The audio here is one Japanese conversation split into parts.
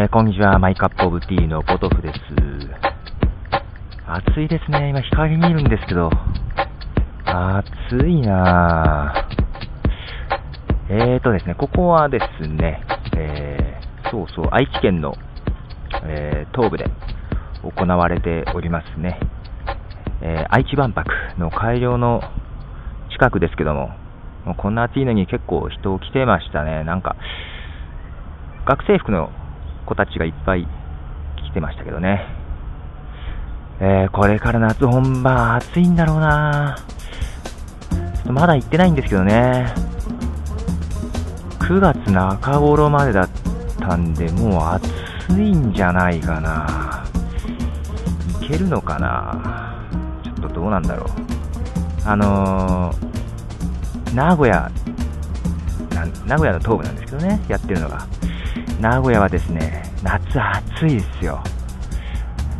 えー、こんにちは、マイカップオブティーのポトフです。暑いですね。今、日陰にいるんですけど、暑いなぁ。えーとですね、ここはですね、えー、そうそう、愛知県の、えー、東部で行われておりますね、え、愛知万博の会場の近くですけども、もこんな暑いのに結構人来てましたね。なんか、学生服の子たちがいっぱい来てましたけどね。えー、これから夏本番暑いんだろうなちょっとまだ行ってないんですけどね。9月中頃までだったんで、もう暑いんじゃないかな。いけるのかなちょっとどうなんだろう。あのー、名古屋名古屋の東部なんですけどね、やってるのが。名古屋はですね、夏暑いですよ。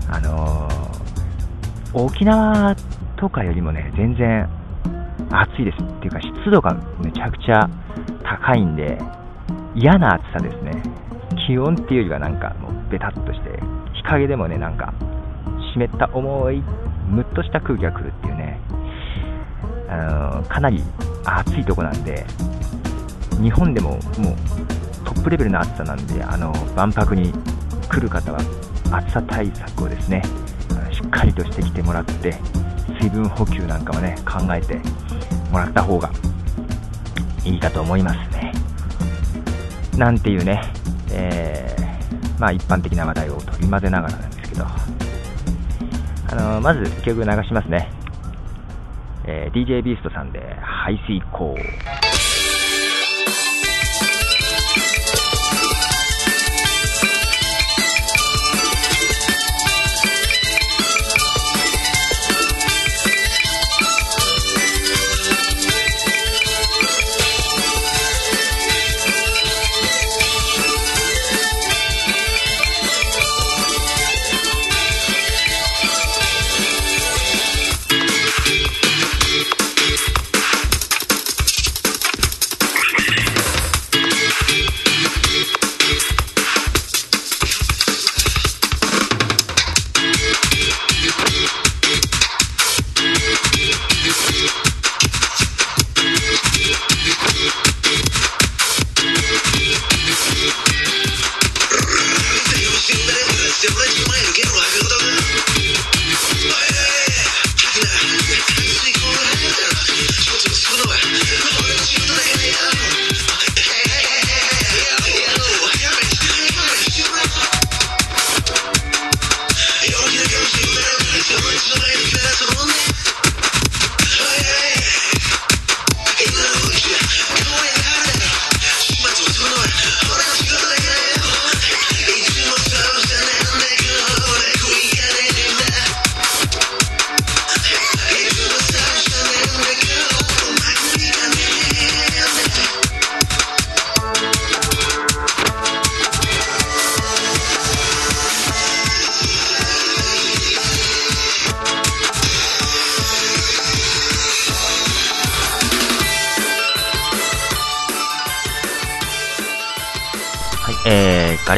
あのー、沖縄とかよりもね、全然暑いです。っていうか湿度がめちゃくちゃ高いんで、嫌な暑さですね。気温っていうよりはなんかもうベタっとして、日陰でもね、なんか湿った重い、むっとした空気が来るっていうね、あのー、かなり暑いとこなんで、日本でももうトップレベルの暑さなんで、あの万博に来る方は暑さ対策をですねしっかりとしてきてもらって、水分補給なんかもね考えてもらった方がいいかと思いますね。なんていうね、えー、まあ、一般的な話題を取り混ぜながらなんですけど、あのまず曲流しますね。えー、DJ ビーストさんで排水口。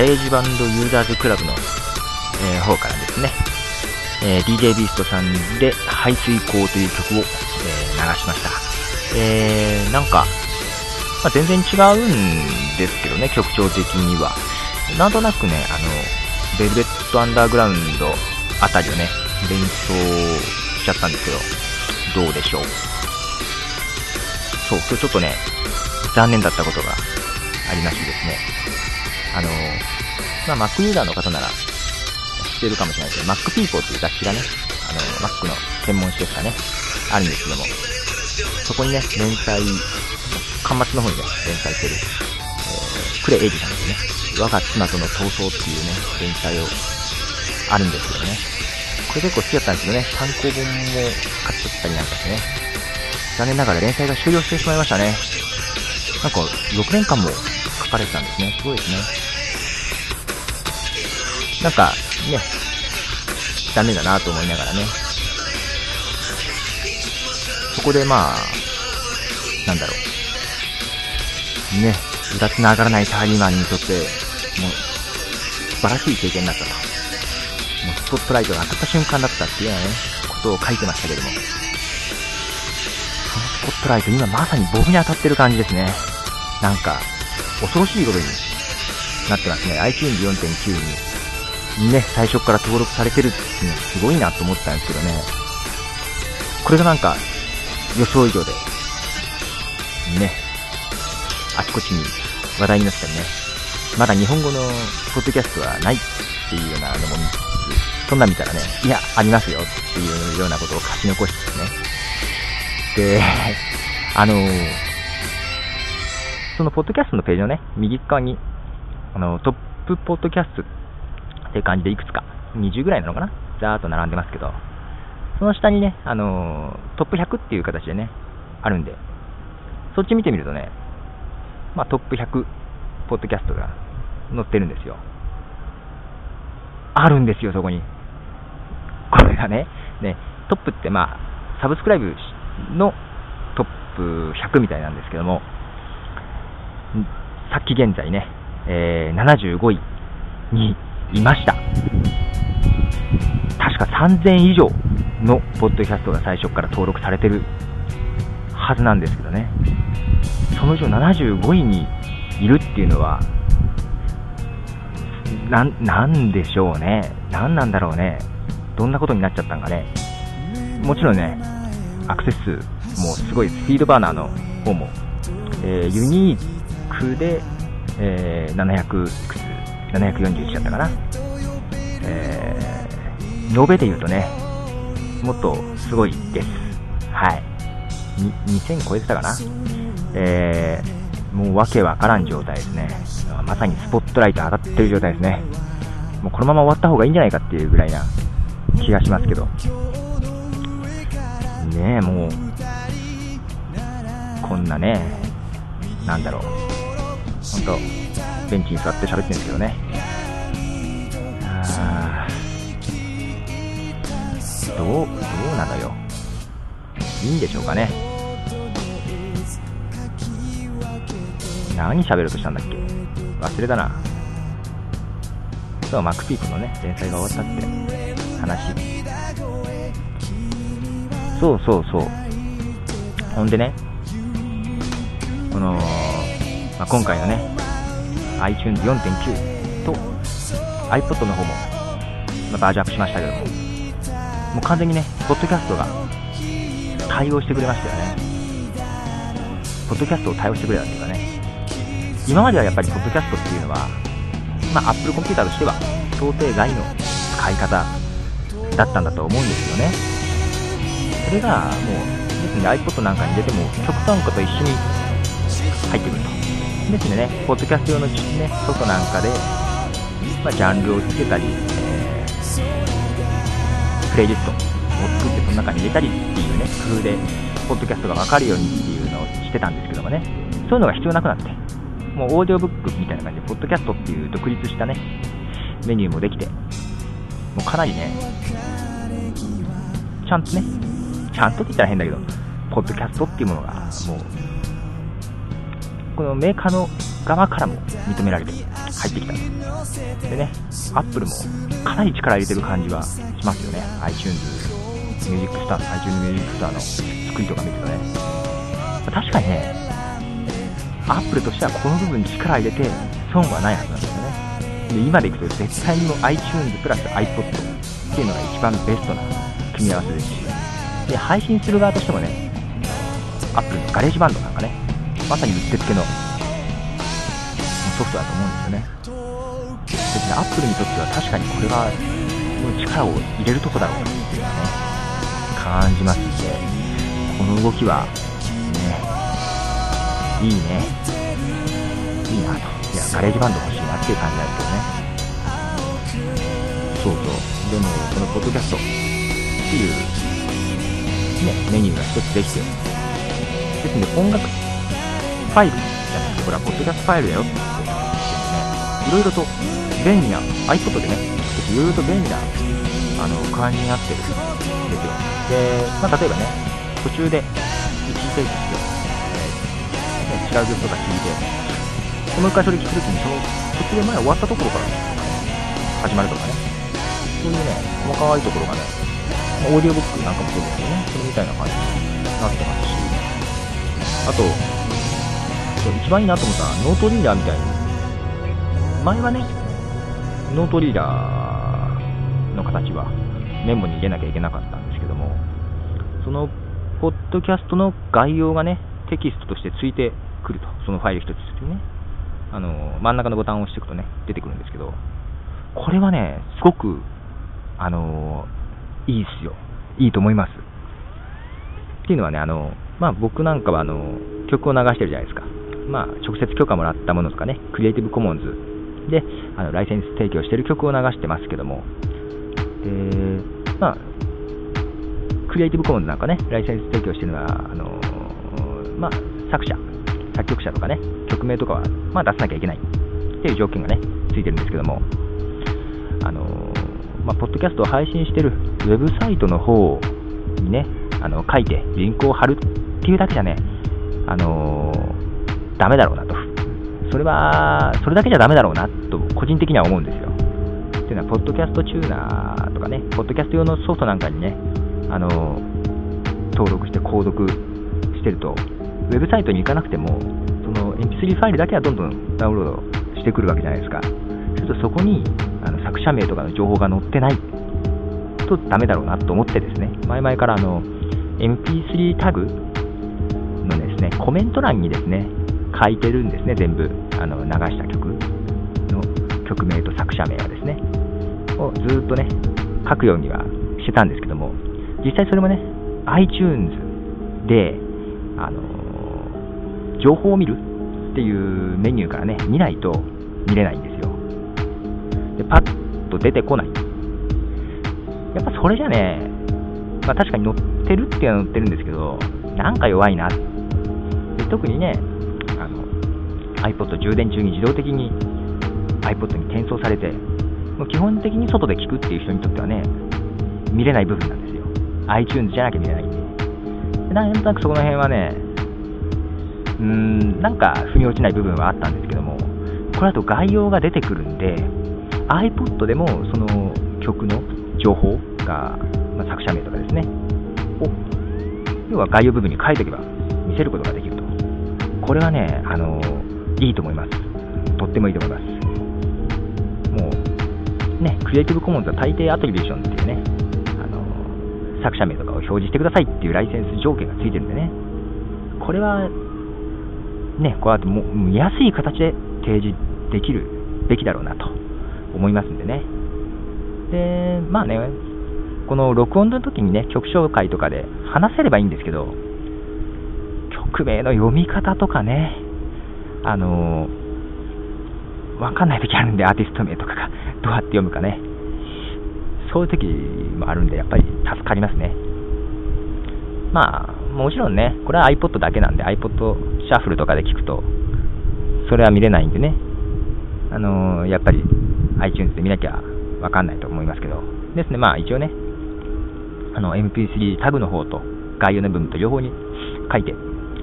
レージバンドユーザーズクラブの、えー、方からですね、えー、DJ ビーストさんで排水口という曲を、えー、流しました。えー、なんか、まあ、全然違うんですけどね、曲調的には。なんとなくね、あの、ベルベットアンダーグラウンドあたりをね、連想しちゃったんですけど、どうでしょう。そう、今日ちょっとね、残念だったことがありましてですね、あの、まあ、Mac ユーザーの方なら知ってるかもしれないですけど、Mac People っていう雑誌がね、あの、Mac の専門誌ですかね、あるんですけども、そこにね、連載、端末の方にね、連載してる、えー、クレエイジさんですね、我が妻との闘争っていうね、連載を、あるんですけどね、これ結構好きだったんですけどね、単行本も買っちゃったりなんかしてね、残念ながら連載が終了してしまいましたね。なんか、6年間も書かれてたんですね。すごいですね。なんか、ね、残念だなと思いながらね。そこでまあ、なんだろう。ね、うだつの上がらないサラリーマンにとって、もう、素晴らしい経験だったと。もうスポットライトが当たった瞬間だったっていうようなね、ことを書いてましたけども。そのスポットライト、今まさに僕に当たってる感じですね。なんか、恐ろしいことになってますね。iTunes 4.9に、ね、最初から登録されてるっていうのはすごいなと思ったんですけどね。これがなんか、予想以上で、ね、あちこちに話題になったりね、まだ日本語のポッドキャストはないっていうようなのも見つつ、そんな見たらね、いや、ありますよっていうようなことを書き残しつつね。で、あのー、そのポッドキャストのページのね、右側に、あの、トップポッドキャストって感じでいくつか、20ぐらいなのかなざーっと並んでますけど、その下にね、あのー、トップ100っていう形でね、あるんで、そっち見てみるとね、まあ、トップ100ポッドキャストが載ってるんですよ。あるんですよ、そこに。これがね、ね、トップってまあ、サブスクライブのトップ100みたいなんですけども、さっき現在ね、えー、75位にいました。確か3000以上のポッドキャストが最初から登録されてるはずなんですけどね。そのうちの75位にいるっていうのは、な、なんでしょうね。何なんだろうね。どんなことになっちゃったんかね。もちろんね、アクセス数もすごいスピードバーナーの方も、えー、ユニークで、えー、700いくつ、741だったかな。えー、延べで言うとね、もっとすごいです。はい。2000超えてたかな。えー、もうわけわからん状態ですね。まさにスポットライト当たってる状態ですね。もうこのまま終わった方がいいんじゃないかっていうぐらいな気がしますけど。ねえ、もう、こんなね、なんだろう。ほんと、ベンチに座って喋ってるんですけどね。どう、どうなのよ。いいんでしょうかね。何喋ろうとしたんだっけ忘れたな。そう、マックピークのね、連載が終わったって話。そうそうそう。ほんでね、この、まあ、今回のね、iTunes 4.9と iPod の方も、ま、バージョンアップしましたけども、もう完全にね、ポッドキャストが対応してくれましたよね。ポッドキャストを対応してくれたっていうかね、今まではやっぱりポッドキャストっていうのは、まあ、Apple コンピューターとしては想定外の使い方だったんだと思うんですよね。それがもう、ですね、iPod なんかに出ても曲単価と一緒に入ってくると。ですね、ポッドキャスト用の、ね、ソフトなんかで、まあ、ジャンルをつけたり、プレイリストを作ってその中に入れたりっていうね、工夫で、ポッドキャストがわかるようにっていうのをしてたんですけどもね、そういうのが必要なくなって、もうオーディオブックみたいな感じで、ポッドキャストっていう独立したね、メニューもできて、もうかなりね、ちゃんとね、ちゃんとって言ったら変だけど、ポッドキャストっていうものが、もう、このメーカーの側からも認められて入ってきた。でね、アップルもかなり力入れてる感じはしますよね。iTunes ミュージックスター、iTunes ミュージックスターの作りとか見るとね、確かにね、アップルとしてはこの部分に力入れて損はないはずなんですよね。で、今でいくと絶対にも iTunes プラス iPod っていうのが一番ベストな組み合わせですし、で、配信する側としてもね、アップルの GarageBand なんかね、まさにうってつけのソフトだと思うんですよね。ですね、アップルにとっては確かにこれは力を入れるとこだろうなっていうのはね、感じますんで、この動きは、ね、いいね。いいなと。いや、 GarageBand 欲しいなっていう感じなんですけどね。そうそう。でも、このポッドキャストっていう、ね、メニューが一つできて、ですので、音楽ファイル。じゃなくて、これはポッドキャストファイルだよ。って言ってね、いろいろと便利な、iPod でね、いろいろと便利な、あの、感じになってるんですよ。で、まあ、例えばね、途中で一時停止して、えー、違う曲とか聴いて、もう一回それ聴くときに、その途中で前終わったところから、始まるとかね、そういうね、細かいところがね、オーディオブックなんかもそうですけどね、それみたいな感じになってますし、あと、一番いいなと思ったのはノートリーダーみたいに、前はね、ノートリーダーの形はメモに入れなきゃいけなかったんですけども、そのポッドキャストの概要がね、テキストとしてついてくると、そのファイル一つにね、あの真ん中のボタンを押していくとね、出てくるんですけど、これはね、すごく、あのいいっすよ。いいと思います。っていうのはね、あのまあ、僕なんかはあの曲を流してるじゃないですか。まあ、直接許可もらったものとかね、クリエイティブコモンズであのライセンス提供している曲を流してますけども、でまあ、クリエイティブコモンズなんかね、ライセンス提供しているのは、あのまあ、作者、作曲者とかね、曲名とかは、まあ、出さなきゃいけない。っていう条件がね、ついてるんですけども、あのまあ、ポッドキャストを配信しているウェブサイトの方にね、あの書いてリンクを貼るっていうだけじゃね、あの、ダメだろうなと。それは、それだけじゃダメだろうなと、個人的には思うんですよ。っていうのは、ポッドキャストチューナーとかね、ポッドキャスト用のソフトなんかにね、あの、登録して購読してると、ウェブサイトに行かなくても、その MP3 ファイルだけはどんどんダウンロードしてくるわけじゃないですか。するとそこにあの作者名とかの情報が載ってないとダメだろうなと思ってですね、前々からあの MP3 タグのですね、コメント欄にですね、書いてるんですね、全部、あの流した曲の曲名と作者名はですね、をずっとね、書くようにはしてたんですけども、実際それもね、iTunes で、あの情報を見るっていうメニューからね、見ないと見れないんですよ。で、パッと出てこない。やっぱそれじゃね、まあ、確かに乗ってるっていうのは乗ってるんですけど、なんか弱いな。で特にね、iPod 充電中に自動的に iPod に転送されて、もう基本的に外で聞くっていう人にとってはね、見れない部分なんですよ。iTunes じゃなきゃ見れないんで。なんとなくそこの辺はね、うーん、なんか腑に落ちない部分はあったんですけども、これだと概要が出てくるんで、iPod でもその曲の情報が、まあ、作者名とかですね、を要は概要部分に書いておけば見せることができると。これはね、あのいいと思います。とってもいいと思います。もう、ね、クリエイティブコモンズは大抵アトリビューションっていうね、あの作者名とかを表示してくださいっていうライセンス条件がついてるんでね、これは、ね、こうやっても見やすい形で提示できるべきだろうなと思いますんでね。で、まあね、この録音の時にね、曲紹介とかで話せればいいんですけど、曲名の読み方とかね、あのー、わかんない時あるんで、アーティスト名とかがどうやって読むかね。そういう時もあるんで、やっぱり助かりますね。まあ、もちろんね、これは iPod だけなんで、iPod シャッフルとかで聞くと、それは見れないんでね、あのー、やっぱり iTunes で見なきゃわかんないと思いますけど、ですね、まあ一応ね、あの MP3 タグの方と概要の部分と両方に書いて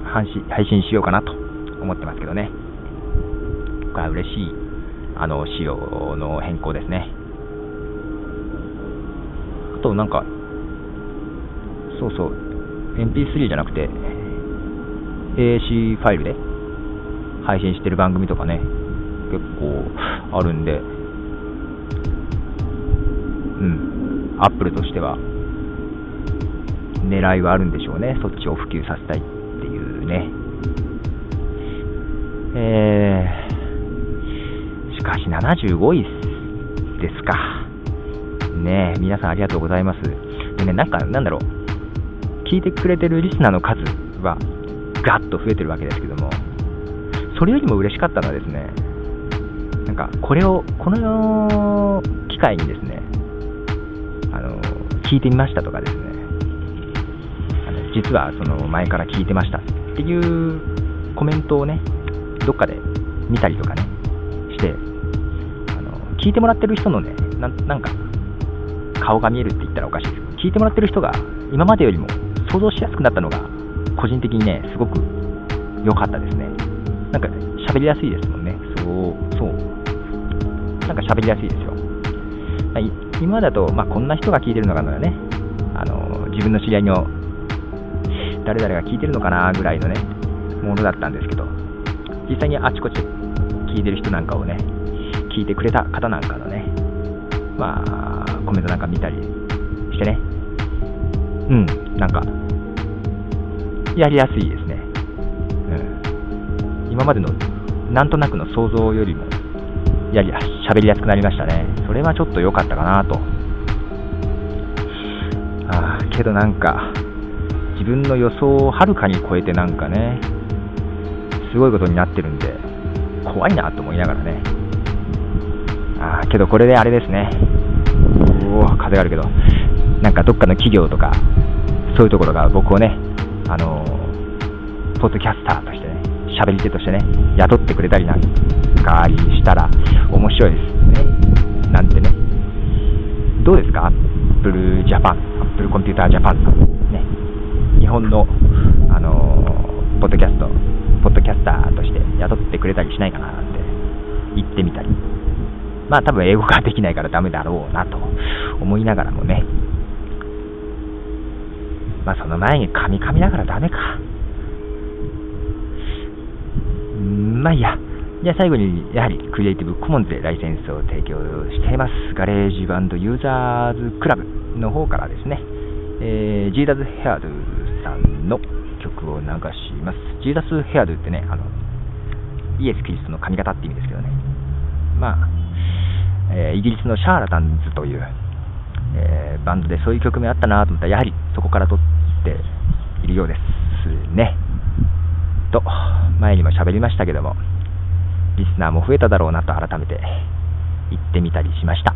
配信しようかなと思ってますけどね。これは嬉しいあの仕様の変更ですね。あとなんか、そうそう、MP3 じゃなくて AAC ファイルで配信してる番組とかね、結構あるんで、うん、アップルとしては狙いはあるんでしょうね、そっちを普及させたいっていうね。えー、しかし75位ですか。ね皆さんありがとうございます。でね、なんか、なんだろう、聞いてくれてるリスナーの数はガッと増えてるわけですけども、それよりも嬉しかったのはですね、なんか、これを、この機会にですね、あの、聞いてみましたとかですね、あの実はその前から聞いてましたっていうコメントをね、どっかで見たりとかね、して、あの聞いてもらってる人のねな、なんか、顔が見えるって言ったらおかしいですけど、聞いてもらってる人が今までよりも想像しやすくなったのが、個人的にね、すごく良かったですね。なんか喋りやすいですもんね。そう、そう。なんか喋りやすいですよ。まあ、今だと、まあ、こんな人が聞いてるのかなね、あの自分の知り合いの誰々が聞いてるのかなぐらいのね、ものだったんですけど、実際にあちこち聞いてる人なんかをね、聞いてくれた方なんかのね、まあ、コメントなんか見たりしてね、うん、なんか、やりやすいですね。うん、今までのなんとなくの想像よりも、やりや、喋りやすくなりましたね。それはちょっと良かったかなと。ああ、けどなんか、自分の予想をはるかに超えてなんかね、すごいことになってるんで、怖いなと思いながらね。ああ、けどこれであれですね。おお、風があるけど、なんかどっかの企業とか、そういうところが僕をね、あのー、ポッドキャスターとしてね、喋り手としてね、雇ってくれたりなんかありしたら面白いですね。なんてね。どうですか？アップルジャパン、アップルコンピュータージャパンさん。ね。日本の、あのー、ポッドキャスト、ポッドキャスターとして雇ってくれたりしないかなって言ってみたり。まあ多分英語ができないからダメだろうなと思いながらもね。まあその前にカミカミだからダメか。まあいいや。じゃあ最後に、やはりクリエイティブコモンズでライセンスを提供しています、 GarageBand ユーザーズクラブの方からですね、えー、ジーダズヘアドゥさんのを流します。ジーダス・ヘアドゥってね、あの、イエス・キリストの髪型って意味ですけどね。まあ、えー、イギリスのシャーラタンズという、えー、バンドでそういう曲名あったなと思ったら、やはりそこから撮っているようですね。と、前にも喋りましたけども、リスナーも増えただろうなと改めて言ってみたりしました。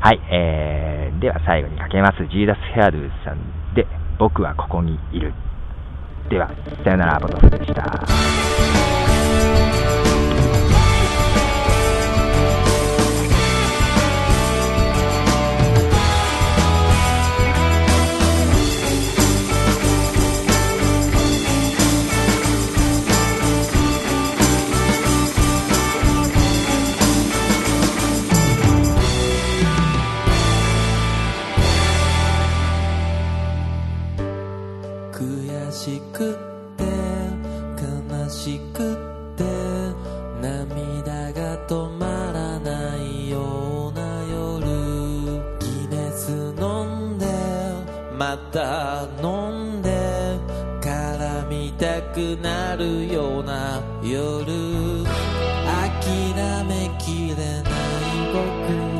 はい、えー、では最後にかけます。ジーダス・ヘアドゥさん、僕はここにいる。では、さよなら、ボトフでした。open